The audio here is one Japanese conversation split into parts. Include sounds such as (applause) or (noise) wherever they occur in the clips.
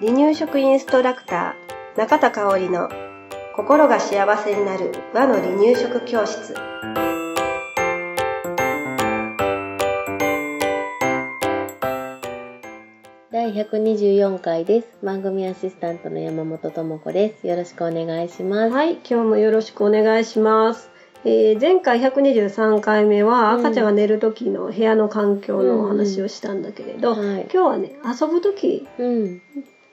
離乳食インストラクター中田香織の心が幸せになる和の離乳食教室第124回です。番組アシスタントの山本智子です。よろしくお願いします。はい今日もよろしくお願いします、えー前回123回目はうん赤ちゃんが寝る時の部屋の環境のお話をしたんだけれど、はい。今日はね遊ぶ時うん。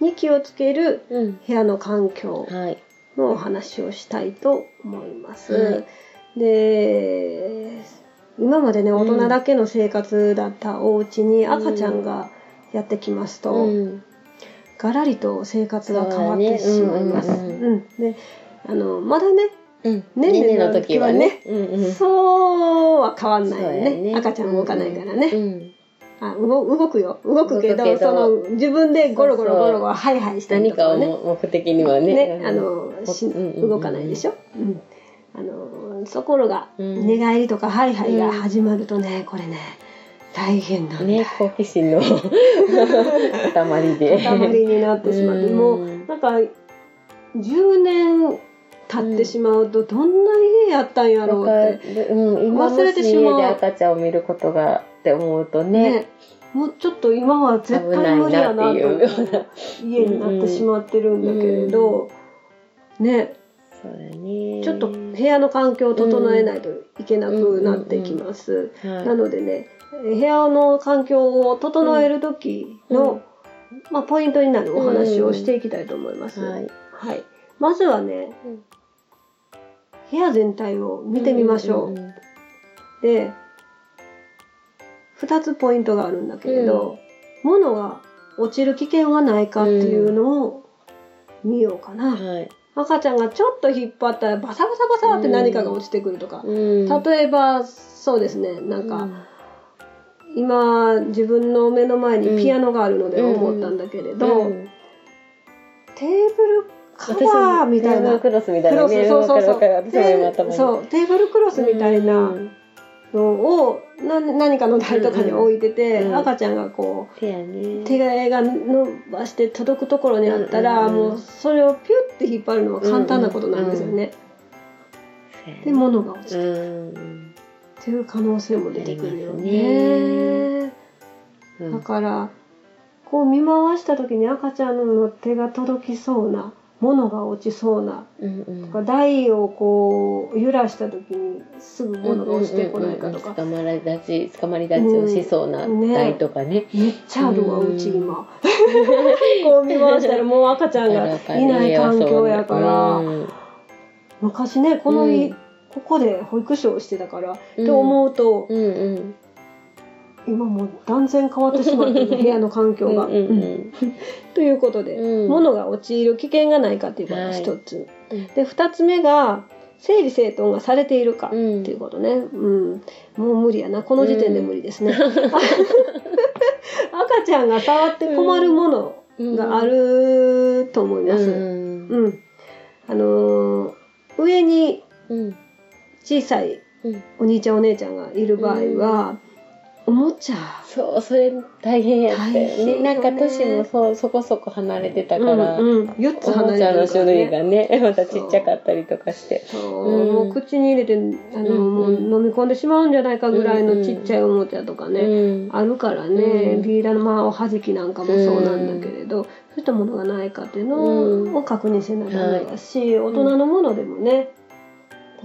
に気をつけるうん。部屋の環境はい。のお話をしたいと思います。はで今までね大人だけの生活だったお家に赤ちゃんがやってきますと、うん。ガラリと生活が変わってしまいます。そうだねうんうんであのまだね、うん。ねねねの時はね。うんうん。そうは変わんないよそうやね赤ちゃん動かないからね、うん。あ動動くよ動くけどその自分でゴロゴロゴロゴロハイハイしたり何かをとかはね目的にはね。ね、あの、しうん動かないでしょ？うん。あの、ところが、うん寝返りとかハイハイが始まるとね、これね、大変なん。ね、好奇心の (laughs) 塊で。塊になってしまって、うんもう、なんか、10年経ってしまうと、どんな家やったんやろうって。忘れてしまうし家で赤ちゃんを見ることがって思うとね、ね。もうちょっと今は絶対無理やなと家になってしまってるんだけれど、うだね。ちょっと部屋の環境を整えないといけなくなってきます。はいなのでね、部屋の環境を整える時の、まあ、ポイントになるお話をしていきたいと思います。はい。はい。まずはね、うん部屋全体を見てみましょう。んんで、二つポイントがあるんだけれど、物が落ちる危険はないかっていうのを見ようかな。うんはい。赤ちゃんがちょっと引っ張ったらバサバサバサって何かが落ちてくるとか。うん例えば、そうですね、なんか、今自分の目の前にピアノがあるので思ったんだけれど、うんテーブルカバーみたいな。テーブルクロスみたいなそうそうそうそう。テーブルクロスみたいなうん。のをな何かの台とかに置いてて、うん。赤ちゃんがこ手やね。う手が伸ばして届くところにあったら、うんもうそれをピュッて引っ張るのは簡単なことなんですよね。で物が落ちてうんっていう可能性も出てくるよね。うん。だからこう見回した時に赤ちゃんの手が届きそうな物が落ちそうなうんうん。とか台をこう揺らした時にすぐ物が落ちてこないかとか。捕まり立ち捕まり立ちをしそうなうんね。台とかね。めっちゃあるわうんうち今こう見回したらもう赤ちゃんが (laughs) いない環境やから。うん。昔ねこのいうん。ここで保育士をしてたからうんって思うとうんうん今もう断然変わってしまってる (laughs) 部屋の環境が。うんうん (laughs) ということで、うん。物が陥る危険がないかっていうことが一つ、うんで二つ目が整理整頓がされているかってうん。いうことね、うん。もう無理やな。この時点で無理ですね、(laughs) 赤ちゃんが触って困るものがあると思います、うん。うん。あのー上にうん。小さいうん。お兄ちゃんお姉ちゃんがいる場合は、おもちゃそうそれ大変やったよ大変よね。ねなんか年もそうそこそこ離れてたから、うんうん、4つおも離れちゃの種てるから、ね、類がね (laughs) またちっちゃかったりとかして。そう。うんもう口に入れてあの、うんもう飲み込んでしまうんじゃないかぐらいうんのちっちゃいおもちゃとかね、うん。あるからね、うん。ビー玉のおはじきなんかもそうなんだけれど、そういったものがないかっていううん。のを確認せなダメだし、大人のものでもね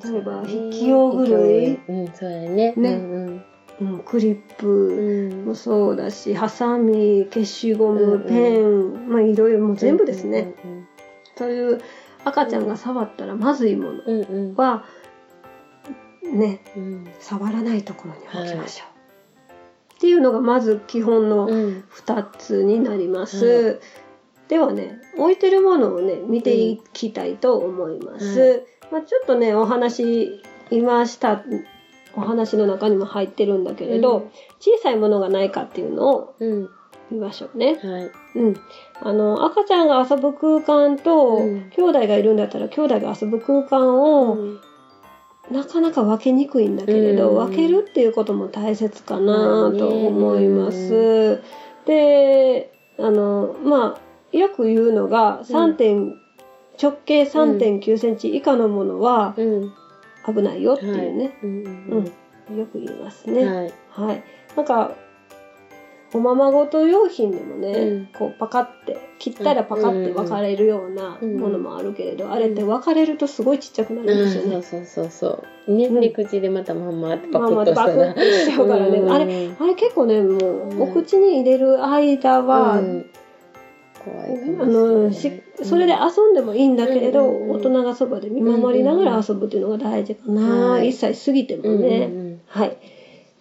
例えば筆記用具類、うんそうやね。ね。うんうん、クリップうん。もそうだしハサミ消しゴム、うんうん。ペンまあいろいろもう全部ですね、うんそういう赤ちゃんが触ったらまずいものうんうん。はねうん。触らないところに置きましょう、っていうのがまず基本のうん。2つになります、ではね置いてるものをね見ていきたいと思います、まあ、ちょっとねお話今したお話の中にも入ってるんだけれど、うん。小さいものがないかっていうのをうん見ましょうね、はい。うん、あの赤ちゃんが遊ぶ空間と、うん。兄弟がいるんだったら兄弟が遊ぶ空間を、うん。なかなか分けにくいんだけれど、うん。分けるっていうことも大切かなと思います。うであのまあよく言うのが3点、直径3 9センチ以下のものはうん。危ないよっていうね、うんうんよく言いますうん。ね。はい。はい、なんかおままごと用品でもね、うんこうパカって切ったらパカって分かれるようなうんものもあるけれど、あれって分かれるとすごいちっちゃくなるんですよね。そうそうそうそう。ね、うんで口でまたまんまってパクッとしたら。バクッとしちゃうからね、うんあれあれ結構ねもう、うんお口に入れる間は、うん怖いあのしそれで遊んでもいいんだけれど、うん大人がそばで見守りながら遊ぶっていうのが大事かな、はい。一切過ぎてもうんね、うん。はい。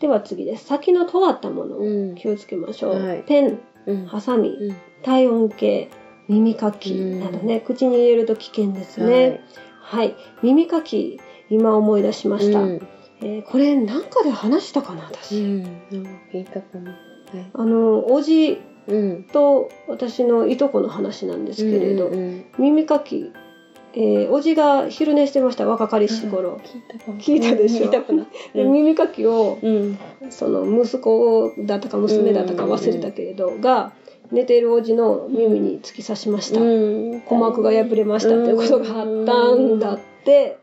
では次です。先の尖ったものうん。を気をつけましょう、はい。ペンうん。ハサミうん。体温計耳かきなどね、口に入れると危険ですね。はい、耳かき今思い出しました、うん。えーこれなんかで話したかなう私、ん。なんか聞いたかも。はい。あのおじうんと私のいとこの話なんですけれど、うんうん耳かき、えーおじが昼寝してました若かりし頃、聞いたかも。聞いたでしょ？聞いたかな。(laughs) でうん耳かきをうん。その息子だったか娘だったか忘れたけれど、が寝ているおじの耳に突き刺しました、うん。鼓膜が破れましたっていうことがあったんだって、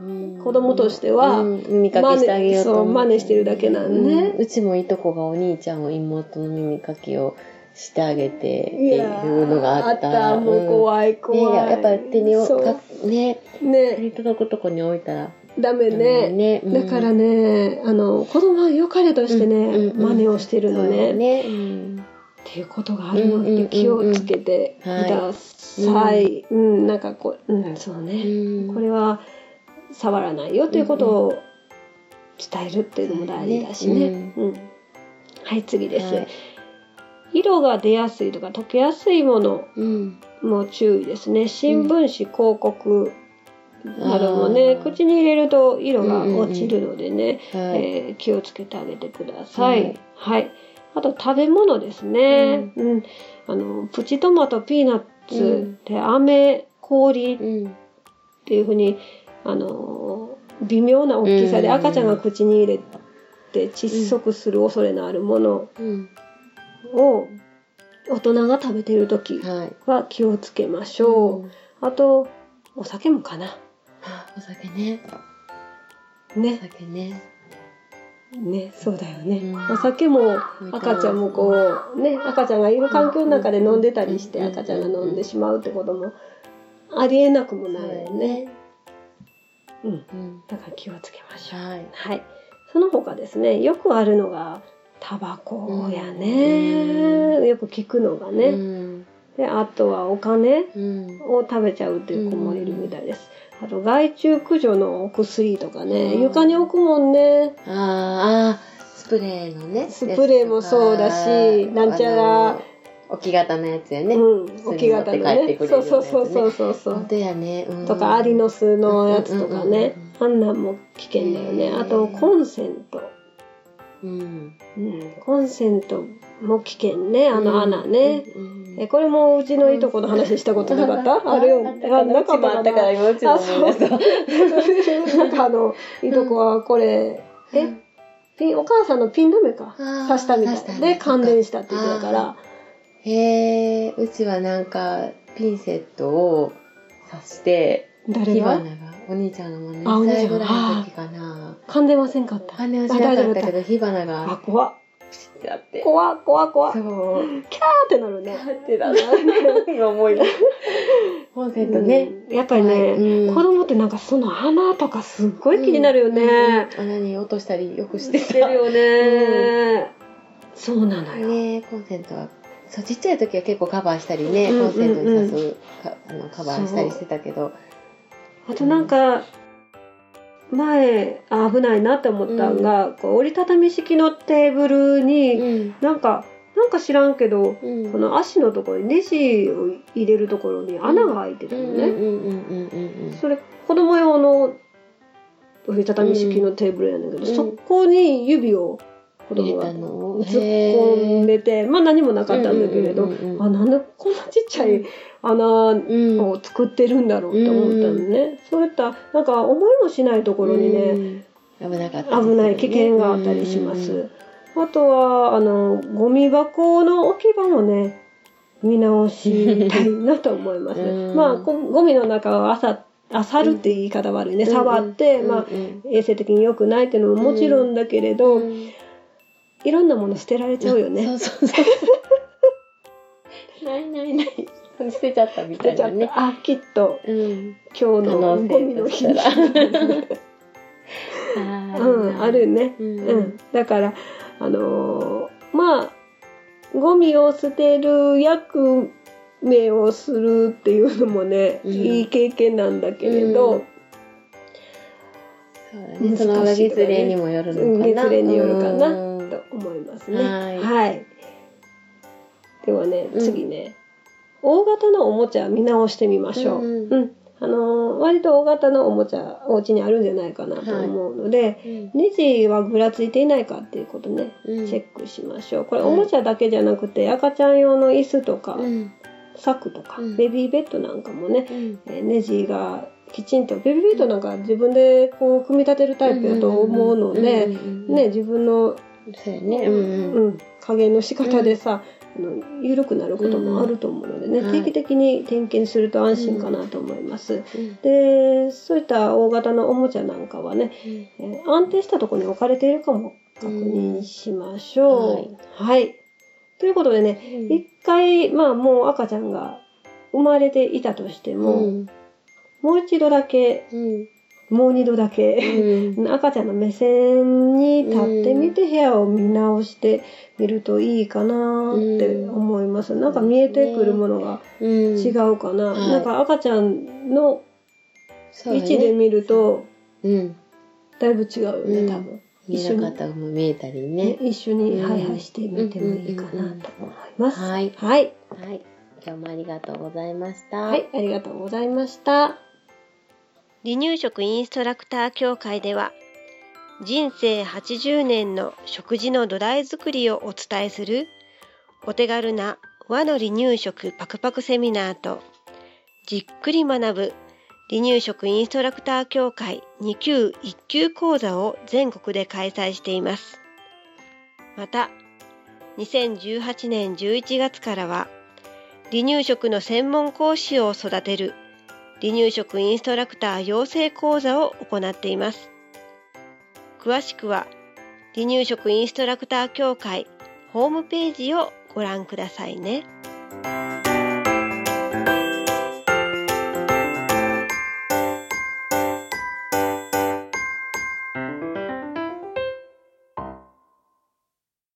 うん。子供としてはうん。耳かきしてあげよう真似そう真似してるだけなんねうん。うちもいとこがお兄ちゃんを妹の耳かきをしてあげてっていうのがあった。あった。もう怖い怖い、ね、やっぱ手にかね。手ねに届くとこに置いたら。ダメね。ね。うん。だからねあの子供は良かれとしてね、真似をしてるのね。だね。うん。っていうことがあるので気をつけてください。うん、なんかこう、うん、そうね。うん。これは触らないよということを伝えるっていうのも大事だしね。うん。はい、次です。はい色が出やすいとか溶けやすいものうん。も注意ですね。新聞紙、広告などもね、口に入れると色が落ちるのでね、はい。えー気をつけてあげてください。はい。はい。あと食べ物ですね。うん。あのプチトマト、ピーナッツ、うんで飴、氷っうん。ていうふうにあの微妙な大きさでうん。赤ちゃんが口に入れて窒息する恐れのあるものうんを大人が食べている時はいは気をつけましょう。うんあとお酒もかな。あお酒ねおね。酒ねね、そうだよね。うんお酒も赤ちゃんもこう、ね、赤ちゃんがいる環境の中で飲んでたりしてうん赤ちゃんが飲んでしまうってこともありえなくもないよね。うん。うんだから気をつけましょう。はいはい。その他ですね、よくあるのがタバコやね。よく聞くのがうね。ん。で、あとはお金うん。を食べちゃうっていう子もいるみたいです。あと害虫駆除のお薬とかね、うん。床に置くもんね。あーあースプレーのねスプレーもそうだしなんちゃら。置き型のやつやね、うん、薬置き型のね。そうそうそうそうそう。そう本。当やね、うん。とかアリの巣のやつとかね。あんなんも危険だよね。あとコンセント、うん。うん、コンセントも危険ね、あの穴ね。うん。うんえこれもうちのいとこの話したことなかった？あるよ。あななかったかうちもあったから今うちもあ、そう。思い出したなんかあのいとこはこれ。え？ピンお母さんのピン止めか。刺したみたいで感電したって言ってたから。へえうちはなんかピンセットを刺して誰が？火花がお兄ちゃんがもうあお兄ちらいの時かな感電はせんかった？羽はしなかあ大丈夫だった。けど火花あが怖っ。ピシッてあって。怖っ怖っ怖っ。そう。キャーってなるね。ってだな今思い出す。コンセントね、うん。やっぱりね、うん。子供ってなんかその穴とかすっごい気になるよね。穴に落としたりよくしてたしてるよね、そうなのよ。ねコンセントは。そうちっちゃい時は結構カバーしたりね、うんコンセントにうん刺すかあのカバーしたりしてたけど。あとなんか、前あ危ないなって思ったんが、こう折りたたみ式のテーブルに、うん。なんかなんか知らんけど、うん。この足のところにネジを入れるところに穴が開いてたのね。うんうんうんうんうんうん。それ子供用の折りたたみ式のテーブルやねんけど、うん。そこに指を子供が突っ込んでて、まあ何もなかったんだけれど、あ、なんでこんなちっちゃい穴うん。を作ってるんだろうって思ったのね。そういった、なんか思いもしないところにね、うん。危なかった危ない危険があったりします。あとは、あの、ゴミ箱の置き場もね、見直したいなと思います。うん。まあ、こゴミの中をあさ、あさるって言い方悪いね。触って、まあ、うん衛生的に良くないっていうのももちろんだけれど、うんいろんなもの捨てられちゃうよね。(laughs) そうそうそう。ないないない。捨てちゃったみた。たいなね。あ、きっとうん。今日のゴミの日に。(laughs) とうん、あるね。ううんん。だから、あのーまあ、ゴミを捨てる役目をするっていうのもね、うんいい経験なんだけれど、うんそうだね。その月齢にもよるのかな。月齢によるかなうんと思いますね。はいはい。ではね、うん次ね、大型のおもちゃ見直してみましょう。うんうんあのー割と大型のおもちゃ、お家にあるんじゃないかなと思うので、うんネジはぐらついていないかっていうことね、うんチェックしましょう。これはいおもちゃだけじゃなくて、赤ちゃん用の椅子とか、うん。柵とか、うんベビーベッドなんかもね、うん。えーネジがきちんと、ベビーベッドなんか自分でこう組み立てるタイプやと思うので、うんうんうんうんね、自分の、そうやね。うんうん。うん、加減の仕方でさ、あの緩くなることもあると思うのでね、うんはい定期的に点検すると安心かなと思います。うんで、そういった大型のおもちゃなんかはね、えー安定したところに置かれているかも確認しましょう。うんはい。ということでね、うん一回、まあもう赤ちゃんが生まれていたとしても、うんもう一度だけ、うんもう二度だけ、うん赤ちゃんの目線に立ってみて部屋を見直してみるといいかなって思います。なんか見えてくるものがうん違うかな。はいなんか赤ちゃんの位置で見ると、うん。だいぶ違うよね、うん多分。見えなも見えたりねね。一緒にうんハイハイしてみてもいいかなと思います。はいはい。はい。今日もありがとうございました。はい、ありがとうございました。離乳食インストラクター協会では人生80年の食事の土台作りをお伝えするお手軽な和の離乳食パクパクセミナーとじっくり学ぶ離乳食インストラクター協会2級1級講座を全国で開催しています。また、2018年11月からは離乳食の専門講師を育てる離乳食インストラクター養成講座を行っています。詳しくは離乳食インストラクター協会ホームページをご覧くださいね。